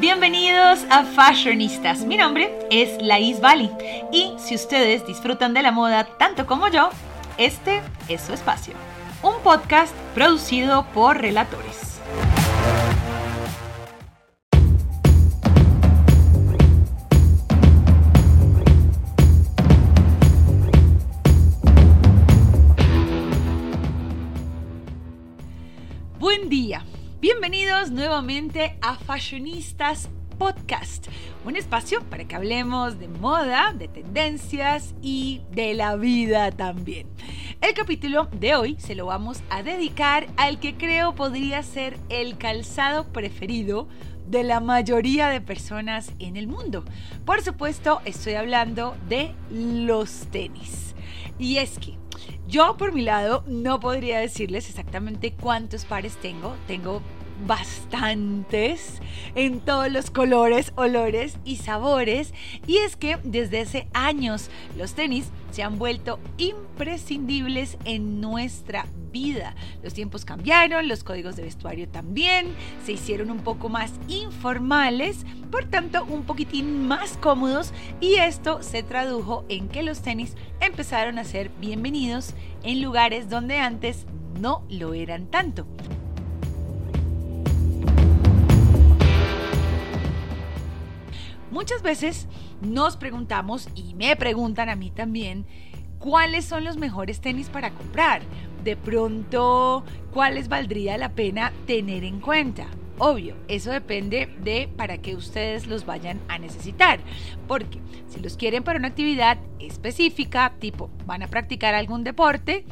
Bienvenidos a Fashionistas. Mi nombre es Laís Bali y si ustedes disfrutan de la moda tanto como yo, este es su espacio. Un podcast producido por relatores. Nuevamente a Fashionistas Podcast, un espacio para que hablemos de moda, de tendencias y de la vida también. El capítulo de hoy se lo vamos a dedicar al que creo podría ser el calzado preferido de la mayoría de personas en el mundo. Por supuesto, estoy hablando de los tenis. Y es que yo por mi lado no podría decirles exactamente cuántos pares tengo. Tengo bastantes en todos los colores, olores y sabores. Y es que desde hace años los tenis se han vuelto imprescindibles en nuestra vida. Los tiempos cambiaron, los códigos de vestuario también, se hicieron un poco más informales, por tanto un poquitín más cómodos y esto se tradujo en que los tenis empezaron a ser bienvenidos en lugares donde antes no lo eran tanto. Muchas veces nos preguntamos, y me preguntan a mí también, cuáles son los mejores tenis para comprar. De pronto, cuáles valdría la pena tener en cuenta. Obvio, eso depende de para qué ustedes los vayan a necesitar. Porque si los quieren para una actividad específica, tipo van a practicar algún deporte,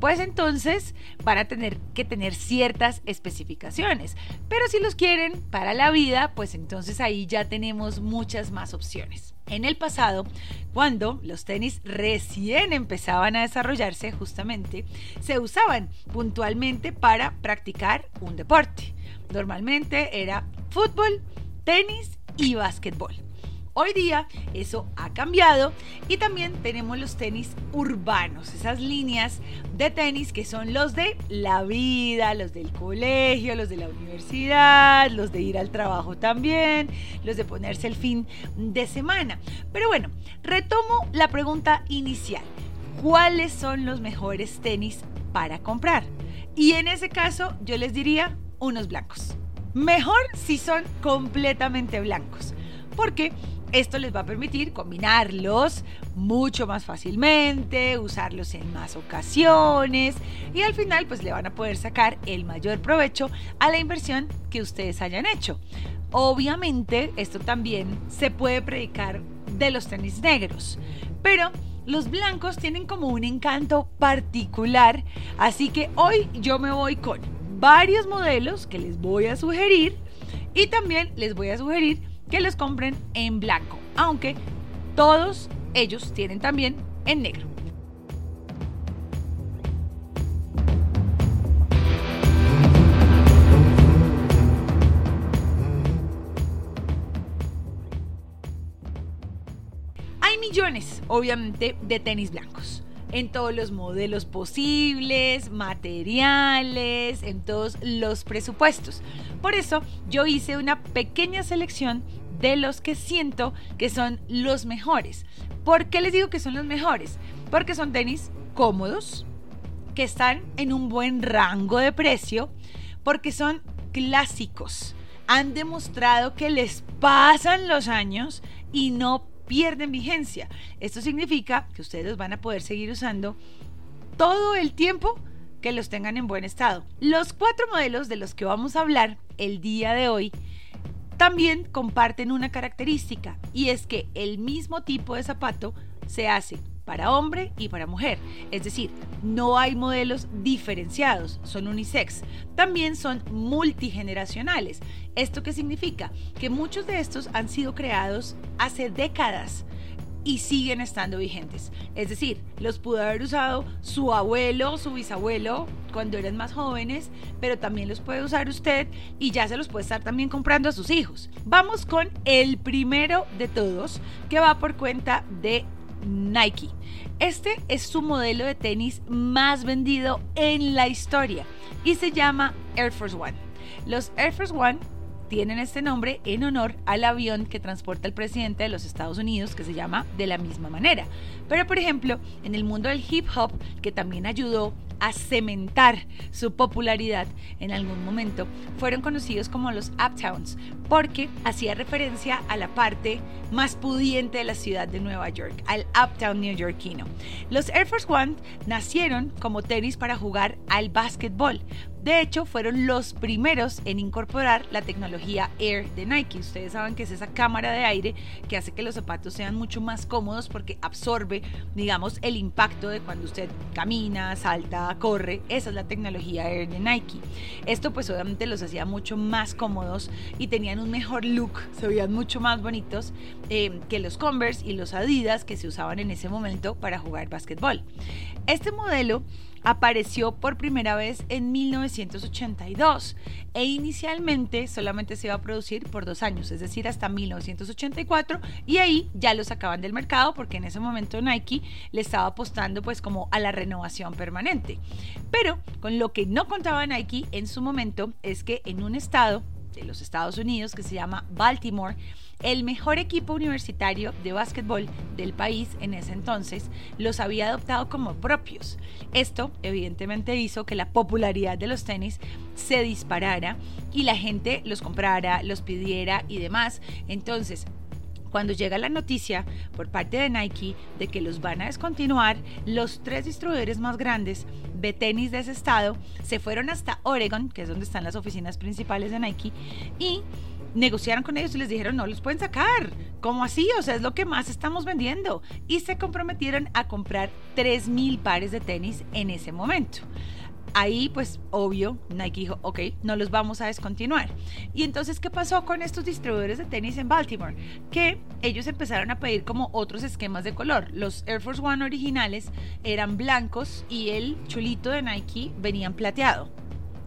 pues entonces van a tener que tener ciertas especificaciones. Pero si los quieren para la vida, pues entonces ahí ya tenemos muchas más opciones. En el pasado, cuando los tenis recién empezaban a desarrollarse justamente, se usaban puntualmente para practicar un deporte. Normalmente era fútbol, tenis y básquetbol. Hoy día eso ha cambiado y también tenemos los tenis urbanos, esas líneas de tenis que son los de la vida, los del colegio, los de la universidad, los de ir al trabajo también, los de ponerse el fin de semana. Pero bueno, retomo la pregunta inicial. ¿Cuáles son los mejores tenis para comprar? Y en ese caso yo les diría unos blancos. Mejor si son completamente blancos. Porque esto les va a permitir combinarlos mucho más fácilmente, usarlos en más ocasiones y al final pues le van a poder sacar el mayor provecho a la inversión que ustedes hayan hecho. Obviamente esto también se puede predicar de los tenis negros, pero los blancos tienen como un encanto particular, así que hoy yo me voy con varios modelos que les voy a sugerir y también les voy a sugerir que los compren en blanco, aunque todos ellos tienen también en negro. Hay millones, obviamente, de tenis blancos en todos los modelos posibles, materiales, en todos los presupuestos. Por eso yo hice una pequeña selección de los que siento que son los mejores. ¿Por qué les digo que son los mejores? Porque son tenis cómodos, que están en un buen rango de precio, porque son clásicos. Han demostrado que les pasan los años y no pierden vigencia. Esto significa que ustedes los van a poder seguir usando todo el tiempo que los tengan en buen estado. Los cuatro modelos de los que vamos a hablar el día de hoy también comparten una característica y es que el mismo tipo de zapato se hace para hombre y para mujer. Es decir, no hay modelos diferenciados, son unisex. También son multigeneracionales. ¿Esto qué significa? Que muchos de estos han sido creados hace décadas y siguen estando vigentes. Es decir, los pudo haber usado su abuelo, su bisabuelo cuando eran más jóvenes, pero también los puede usar usted y ya se los puede estar también comprando a sus hijos. Vamos con el primero de todos que va por cuenta de Nike. Este es su modelo de tenis más vendido en la historia y se llama Air Force One. Los Air Force One tienen este nombre en honor al avión que transporta al presidente de los Estados Unidos, que se llama de la misma manera. Pero por ejemplo, en el mundo del hip hop, que también ayudó a cementar su popularidad en algún momento, fueron conocidos como los Uptowns, porque hacía referencia a la parte más pudiente de la ciudad de Nueva York, al Uptown neoyorquino. Los Air Force One nacieron como tenis para jugar al básquetbol, de hecho, fueron los primeros en incorporar la tecnología Air de Nike. Ustedes saben que es esa cámara de aire que hace que los zapatos sean mucho más cómodos porque absorbe, digamos, el impacto de cuando usted camina, salta, corre. Esa es la tecnología Air de Nike. Esto pues obviamente los hacía mucho más cómodos y tenían un mejor look, se veían mucho más bonitos eh, que los Converse y los Adidas que se usaban en ese momento para jugar básquetbol. Este modelo apareció por primera vez en 1982 e inicialmente solamente se iba a producir por dos años, es decir, hasta 1984 y ahí ya lo sacaban del mercado porque en ese momento Nike le estaba apostando pues como a la renovación permanente. Pero con lo que no contaba Nike en su momento es que en un estado de los Estados Unidos que se llama Baltimore, el mejor equipo universitario de básquetbol del país en ese entonces los había adoptado como propios. Esto evidentemente hizo que la popularidad de los tenis se disparara y la gente los comprara, los pidiera y demás. Entonces, cuando llega la noticia por parte de Nike de que los van a descontinuar, los tres distribuidores más grandes de tenis de ese estado se fueron hasta Oregon, que es donde están las oficinas principales de Nike, y negociaron con ellos y les dijeron, no los pueden sacar. ¿Cómo así? O sea, es lo que más estamos vendiendo. Y se comprometieron a comprar 3.000 pares de tenis en ese momento. Ahí, pues, obvio, Nike dijo, ok, no los vamos a descontinuar. Y entonces, ¿qué pasó con estos distribuidores de tenis en Baltimore? Que ellos empezaron a pedir como otros esquemas de color. Los Air Force One originales eran blancos y el chulito de Nike venían plateado.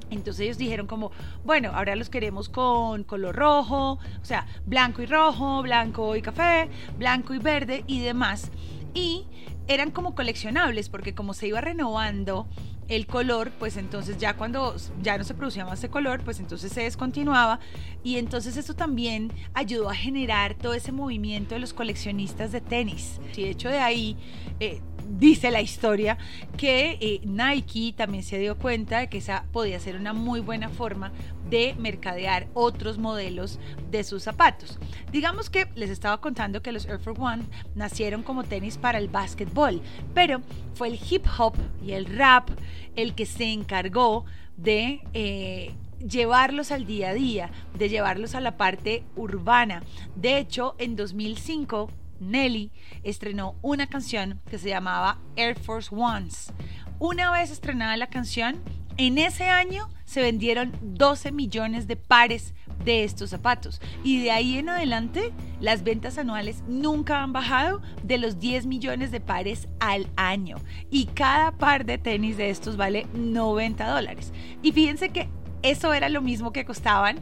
Entonces ellos dijeron como, bueno, ahora los queremos con color rojo, o sea, blanco y rojo, blanco y café, blanco y verde y demás. Y eran como coleccionables porque como se iba renovando el color, pues entonces ya cuando ya no se producía más ese color, pues entonces se descontinuaba y entonces eso también ayudó a generar todo ese movimiento de los coleccionistas de tenis. Y de hecho de ahí eh, dice la historia que eh, Nike también se dio cuenta de que esa podía ser una muy buena forma de mercadear otros modelos de sus zapatos. Digamos que les estaba contando que los Air Force One nacieron como tenis para el básquetbol, pero fue el hip hop y el rap el que se encargó de... Eh, llevarlos al día a día, de llevarlos a la parte urbana. De hecho, en 2005 Nelly estrenó una canción que se llamaba Air Force Ones. Una vez estrenada la canción, en ese año se vendieron 12 millones de pares de estos zapatos. Y de ahí en adelante, las ventas anuales nunca han bajado de los 10 millones de pares al año. Y cada par de tenis de estos vale 90 dólares. Y fíjense que eso era lo mismo que costaban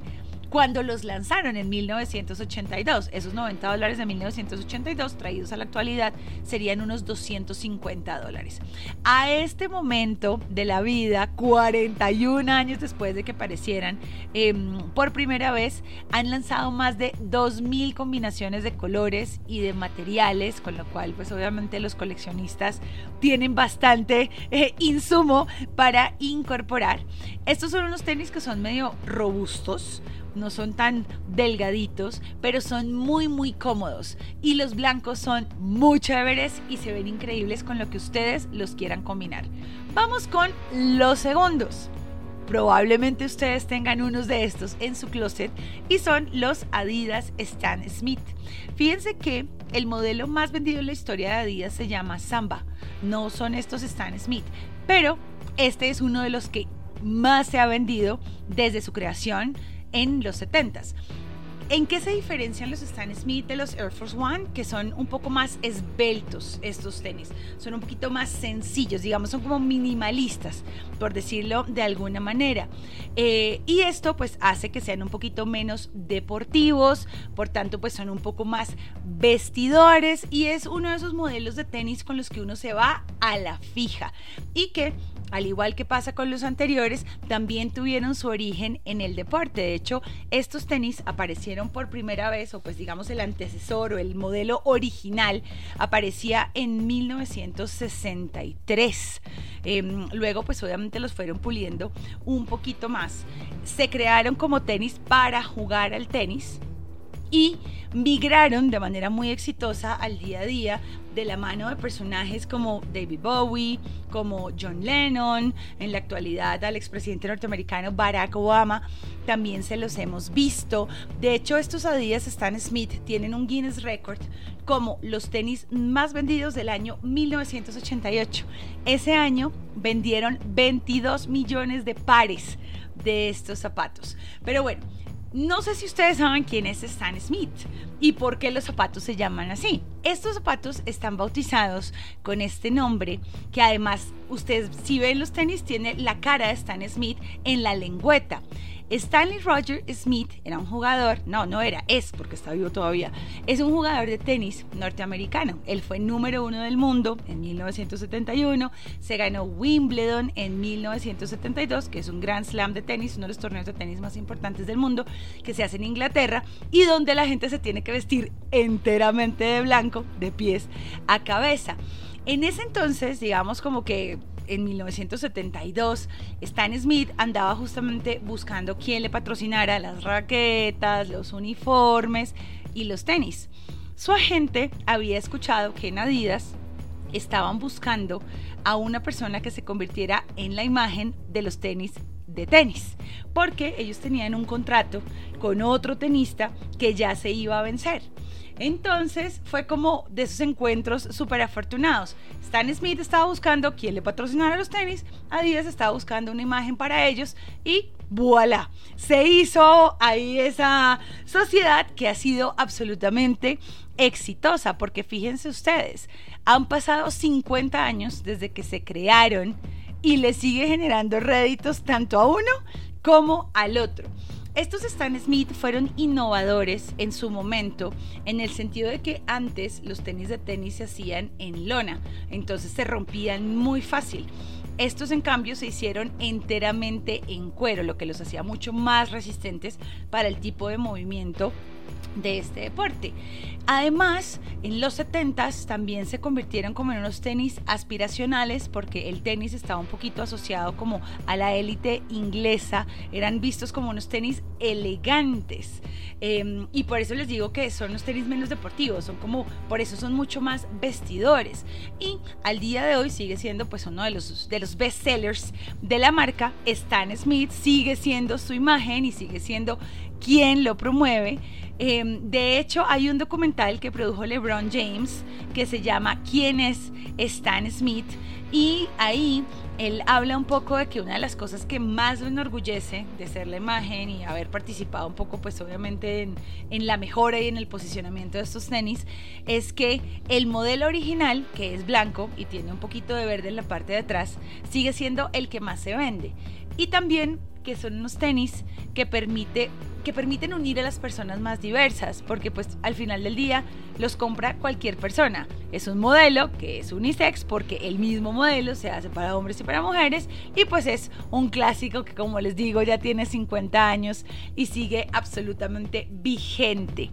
cuando los lanzaron en 1982. Esos 90 dólares de 1982 traídos a la actualidad serían unos 250 dólares. A este momento de la vida, 41 años después de que aparecieran em, por primera vez, han lanzado más de 2.000 combinaciones de colores y de materiales, con lo cual pues obviamente los coleccionistas tienen bastante eh, insumo para incorporar. Estos son unos tenis que son medio robustos, no son tan delgaditos, pero son muy muy cómodos. Y los blancos son muy chéveres y se ven increíbles con lo que ustedes los quieran combinar. Vamos con los segundos. Probablemente ustedes tengan unos de estos en su closet y son los Adidas Stan Smith. Fíjense que el modelo más vendido en la historia de Adidas se llama Samba. No son estos Stan Smith, pero este es uno de los que más se ha vendido desde su creación en los 70s. ¿En qué se diferencian los Stan Smith de los Air Force One? Que son un poco más esbeltos estos tenis, son un poquito más sencillos, digamos, son como minimalistas, por decirlo de alguna manera. Eh, y esto pues hace que sean un poquito menos deportivos, por tanto pues son un poco más vestidores y es uno de esos modelos de tenis con los que uno se va a la fija y que al igual que pasa con los anteriores, también tuvieron su origen en el deporte. De hecho, estos tenis aparecieron por primera vez, o pues digamos el antecesor o el modelo original, aparecía en 1963. Em, luego, pues obviamente los fueron puliendo un poquito más. Se crearon como tenis para jugar al tenis y migraron de manera muy exitosa al día a día de la mano de personajes como David Bowie, como John Lennon, en la actualidad al expresidente norteamericano Barack Obama, también se los hemos visto. De hecho, estos Adidas Stan Smith tienen un Guinness Record como los tenis más vendidos del año 1988. Ese año vendieron 22 millones de pares de estos zapatos. Pero bueno, no sé si ustedes saben quién es Stan Smith y por qué los zapatos se llaman así. Estos zapatos están bautizados con este nombre que además ustedes si ven los tenis tiene la cara de Stan Smith en la lengüeta. Stanley Roger Smith era un jugador, no, no era, es porque está vivo todavía, es un jugador de tenis norteamericano. Él fue número uno del mundo en 1971, se ganó Wimbledon en 1972, que es un Grand Slam de tenis, uno de los torneos de tenis más importantes del mundo, que se hace en Inglaterra y donde la gente se tiene que vestir enteramente de blanco, de pies a cabeza. En ese entonces, digamos como que en 1972, Stan Smith andaba justamente buscando quién le patrocinara las raquetas, los uniformes y los tenis. Su agente había escuchado que en Adidas estaban buscando a una persona que se convirtiera en la imagen de los tenis de tenis, porque ellos tenían un contrato con otro tenista que ya se iba a vencer. Entonces fue como de esos encuentros súper afortunados. Stan Smith estaba buscando quién le patrocinara los tenis, Adidas estaba buscando una imagen para ellos y voilà, se hizo ahí esa sociedad que ha sido absolutamente exitosa, porque fíjense ustedes, han pasado 50 años desde que se crearon y le sigue generando réditos tanto a uno como al otro. Estos Stan Smith fueron innovadores en su momento, en el sentido de que antes los tenis de tenis se hacían en lona, entonces se rompían muy fácil. Estos en cambio se hicieron enteramente en cuero, lo que los hacía mucho más resistentes para el tipo de movimiento de este deporte. Además, en los 70s también se convirtieron como en unos tenis aspiracionales porque el tenis estaba un poquito asociado como a la élite inglesa, eran vistos como unos tenis elegantes. Em, y por eso les digo que son los tenis menos deportivos, son como, por eso son mucho más vestidores. Y al día de hoy sigue siendo pues uno de los, de los best sellers de la marca. Stan Smith sigue siendo su imagen y sigue siendo quien lo promueve. Em, de hecho, hay un documental que produjo LeBron James que se llama ¿Quién es Stan Smith? Y ahí él habla un poco de que una de las cosas que más lo enorgullece de ser la imagen y haber participado un poco, pues obviamente en, en, la mejora y en el posicionamiento de estos tenis, es que el modelo original, que es blanco y tiene un poquito de verde en la parte de atrás, sigue siendo el que más se vende. Y también que son unos tenis que, permite, que permiten unir a las personas más diversas, porque pues al final del día los compra cualquier persona. Es un modelo que es unisex porque el mismo modelo se hace para hombres y para mujeres y pues es un clásico que como les digo ya tiene 50 años y sigue absolutamente vigente.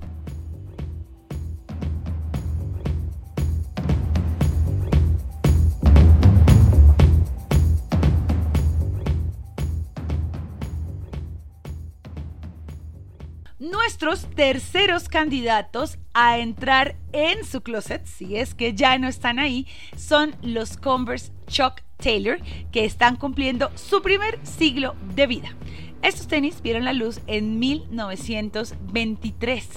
Nuestros terceros candidatos a entrar en su closet, si es que ya no están ahí, son los Converse Chuck Taylor, que están cumpliendo su primer siglo de vida. Estos tenis vieron la luz en 1923.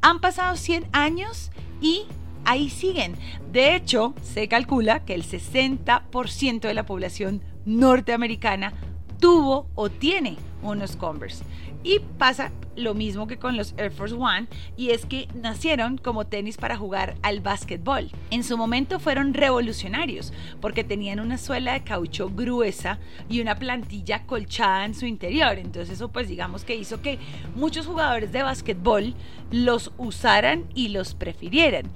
Han pasado 100 años y ahí siguen. De hecho, se calcula que el 60% de la población norteamericana tuvo o tiene unos Converse. Y pasa lo mismo que con los Air Force One, y es que nacieron como tenis para jugar al básquetbol. En su momento fueron revolucionarios, porque tenían una suela de caucho gruesa y una plantilla colchada en su interior. Entonces eso pues digamos que hizo que muchos jugadores de básquetbol los usaran y los prefirieran.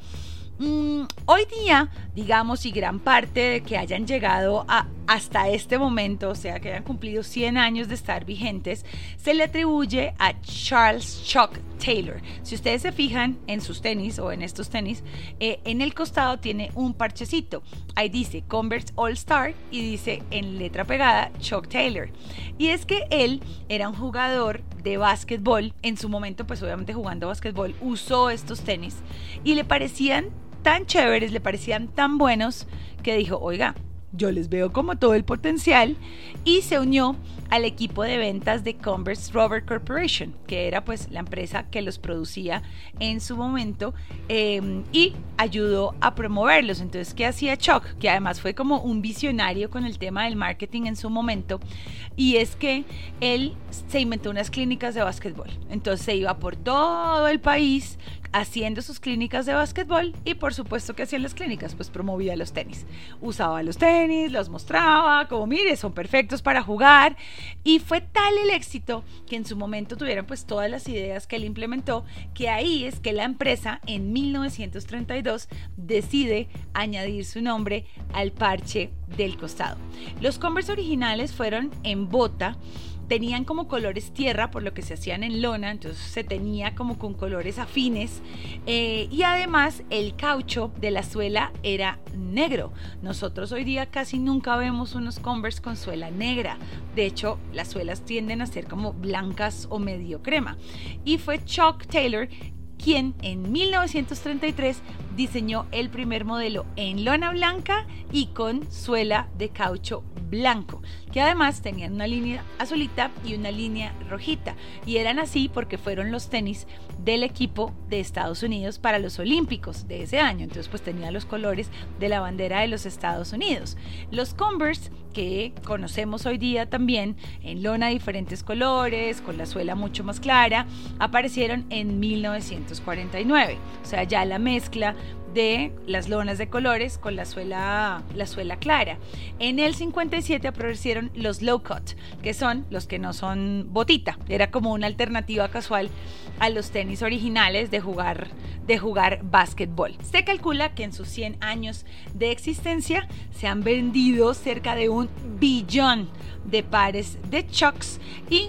Mm, hoy día, digamos, y gran parte de que hayan llegado a, hasta este momento, o sea, que hayan cumplido 100 años de estar vigentes, se le atribuye a Charles Chuck Taylor. Si ustedes se fijan en sus tenis o en estos tenis, eh, en el costado tiene un parchecito. Ahí dice Converse All Star y dice en letra pegada Chuck Taylor. Y es que él era un jugador de básquetbol. En su momento, pues obviamente jugando básquetbol, usó estos tenis y le parecían tan chéveres, le parecían tan buenos, que dijo, oiga, yo les veo como todo el potencial y se unió al equipo de ventas de Converse Rubber Corporation, que era pues la empresa que los producía en su momento em, y ayudó a promoverlos. Entonces, ¿qué hacía Chuck? Que además fue como un visionario con el tema del marketing en su momento y es que él se inventó unas clínicas de básquetbol. Entonces se iba por todo el país haciendo sus clínicas de básquetbol y por supuesto que hacían las clínicas, pues promovía los tenis. Usaba los tenis, los mostraba, como mire, son perfectos para jugar y fue tal el éxito que en su momento tuvieron pues todas las ideas que él implementó, que ahí es que la empresa en 1932 decide añadir su nombre al parche del costado. Los Converse originales fueron en bota tenían como colores tierra, por lo que se hacían en lona, entonces se tenía como con colores afines. Eh, y además el caucho de la suela era negro. Nosotros hoy día casi nunca vemos unos Converse con suela negra. De hecho, las suelas tienden a ser como blancas o medio crema. Y fue Chuck Taylor quien en 1933 diseñó el primer modelo en lona blanca y con suela de caucho blanco, que además tenían una línea azulita y una línea rojita. Y eran así porque fueron los tenis del equipo de Estados Unidos para los Olímpicos de ese año. Entonces pues tenía los colores de la bandera de los Estados Unidos. Los Converse que conocemos hoy día también en lona de diferentes colores, con la suela mucho más clara, aparecieron en 1949. O sea, ya la mezcla de las lonas de colores con la suela, la suela clara. En el 57 aparecieron los low cut, que son los que no son botita. Era como una alternativa casual a los tenis originales de jugar, de jugar básquetbol. Se calcula que en sus 100 años de existencia se han vendido cerca de un billón de pares de chucks y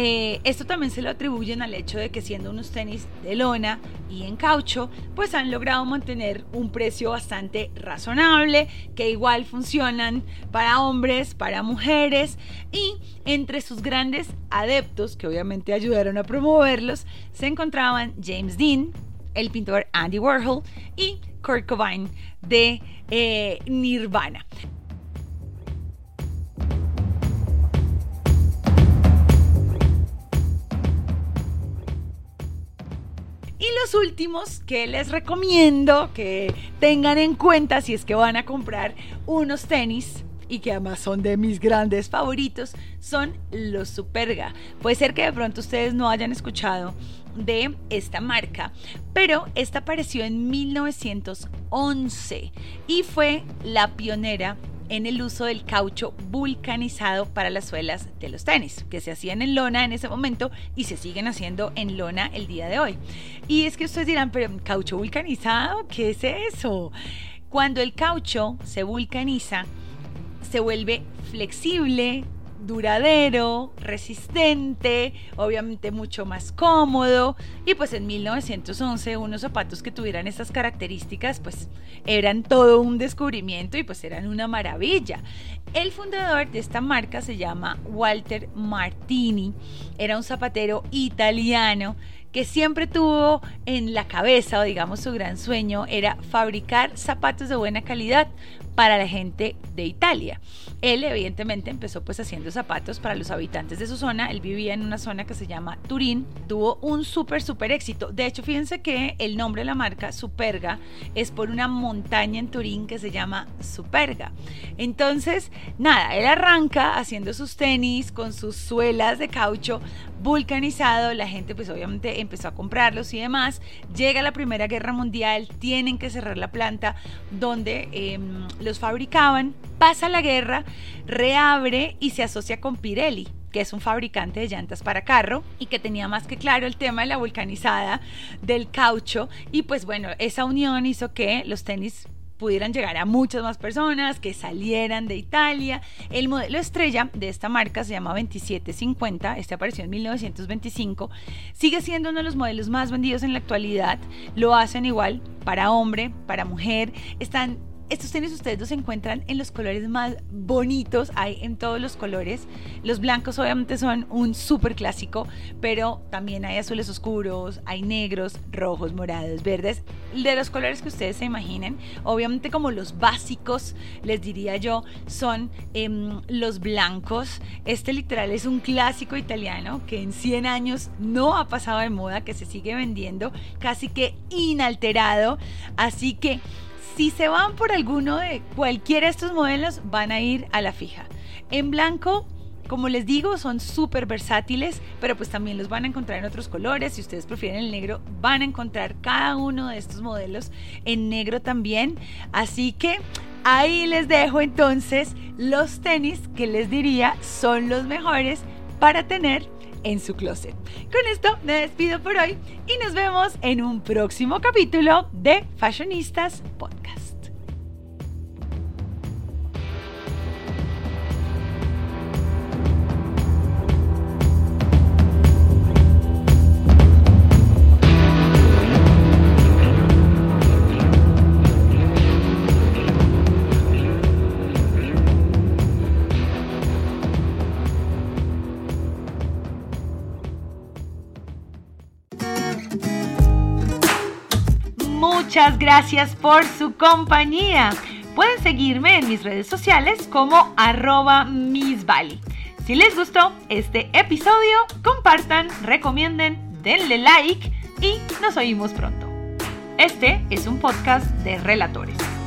eh, esto también se lo atribuyen al hecho de que siendo unos tenis de lona y en caucho, pues han logrado mantener un precio bastante razonable, que igual funcionan para hombres, para mujeres y entre sus grandes adeptos, que obviamente ayudaron a promoverlos, se encontraban James Dean, el pintor Andy Warhol y Kurt Cobain de eh, Nirvana. Últimos que les recomiendo que tengan en cuenta si es que van a comprar unos tenis y que además son de mis grandes favoritos son los Superga. Puede ser que de pronto ustedes no hayan escuchado de esta marca, pero esta apareció en 1911 y fue la pionera en el uso del caucho vulcanizado para las suelas de los tenis, que se hacían en lona en ese momento y se siguen haciendo en lona el día de hoy. Y es que ustedes dirán, pero caucho vulcanizado, ¿qué es eso? Cuando el caucho se vulcaniza, se vuelve flexible, duradero, resistente, obviamente mucho más cómodo. Y pues en 1911 unos zapatos que tuvieran estas características pues eran todo un descubrimiento y pues eran una maravilla. El fundador de esta marca se llama Walter Martini, era un zapatero italiano que siempre tuvo en la cabeza, o digamos su gran sueño, era fabricar zapatos de buena calidad para la gente de Italia. Él evidentemente empezó pues haciendo zapatos para los habitantes de su zona. Él vivía en una zona que se llama Turín. Tuvo un súper, súper éxito. De hecho, fíjense que el nombre de la marca Superga es por una montaña en Turín que se llama Superga. Entonces, nada, él arranca haciendo sus tenis con sus suelas de caucho vulcanizado. La gente pues obviamente empezó a comprarlos y demás. Llega la Primera Guerra Mundial, tienen que cerrar la planta donde em, los fabricaban. Pasa la guerra, reabre y se asocia con Pirelli que es un fabricante de llantas para carro y que tenía más que claro el tema de la vulcanizada del caucho y pues bueno, esa unión hizo que los tenis pudieran llegar a muchas más personas, que salieran de Italia. El modelo estrella de esta marca se llama 2750, este apareció en 1925, sigue siendo uno de los modelos más vendidos en la actualidad, lo hacen igual para hombre, para mujer, están estos tenis ustedes los encuentran en los colores más bonitos, hay en todos los colores. Los blancos obviamente son un súper clásico, pero también hay azules oscuros, hay negros, rojos, morados, verdes, de los colores que ustedes se imaginen. Obviamente como los básicos, les diría yo, son em, los blancos. Este literal es un clásico italiano que en 100 años no ha pasado de moda, que se sigue vendiendo casi que inalterado. Así que si se van por alguno de cualquiera de estos modelos, van a ir a la fija. En blanco, como les digo, son súper versátiles, pero pues también los van a encontrar en otros colores. Si ustedes prefieren el negro, van a encontrar cada uno de estos modelos en negro también. Así que ahí les dejo entonces los tenis que les diría son los mejores para tener en su closet. Con esto me despido por hoy y nos vemos en un próximo capítulo de Fashionistas Podcast. Muchas gracias por su compañía. Pueden seguirme en mis redes sociales como arroba misvali. Si les gustó este episodio, compartan, recomienden, denle like y nos oímos pronto. Este es un podcast de relatores.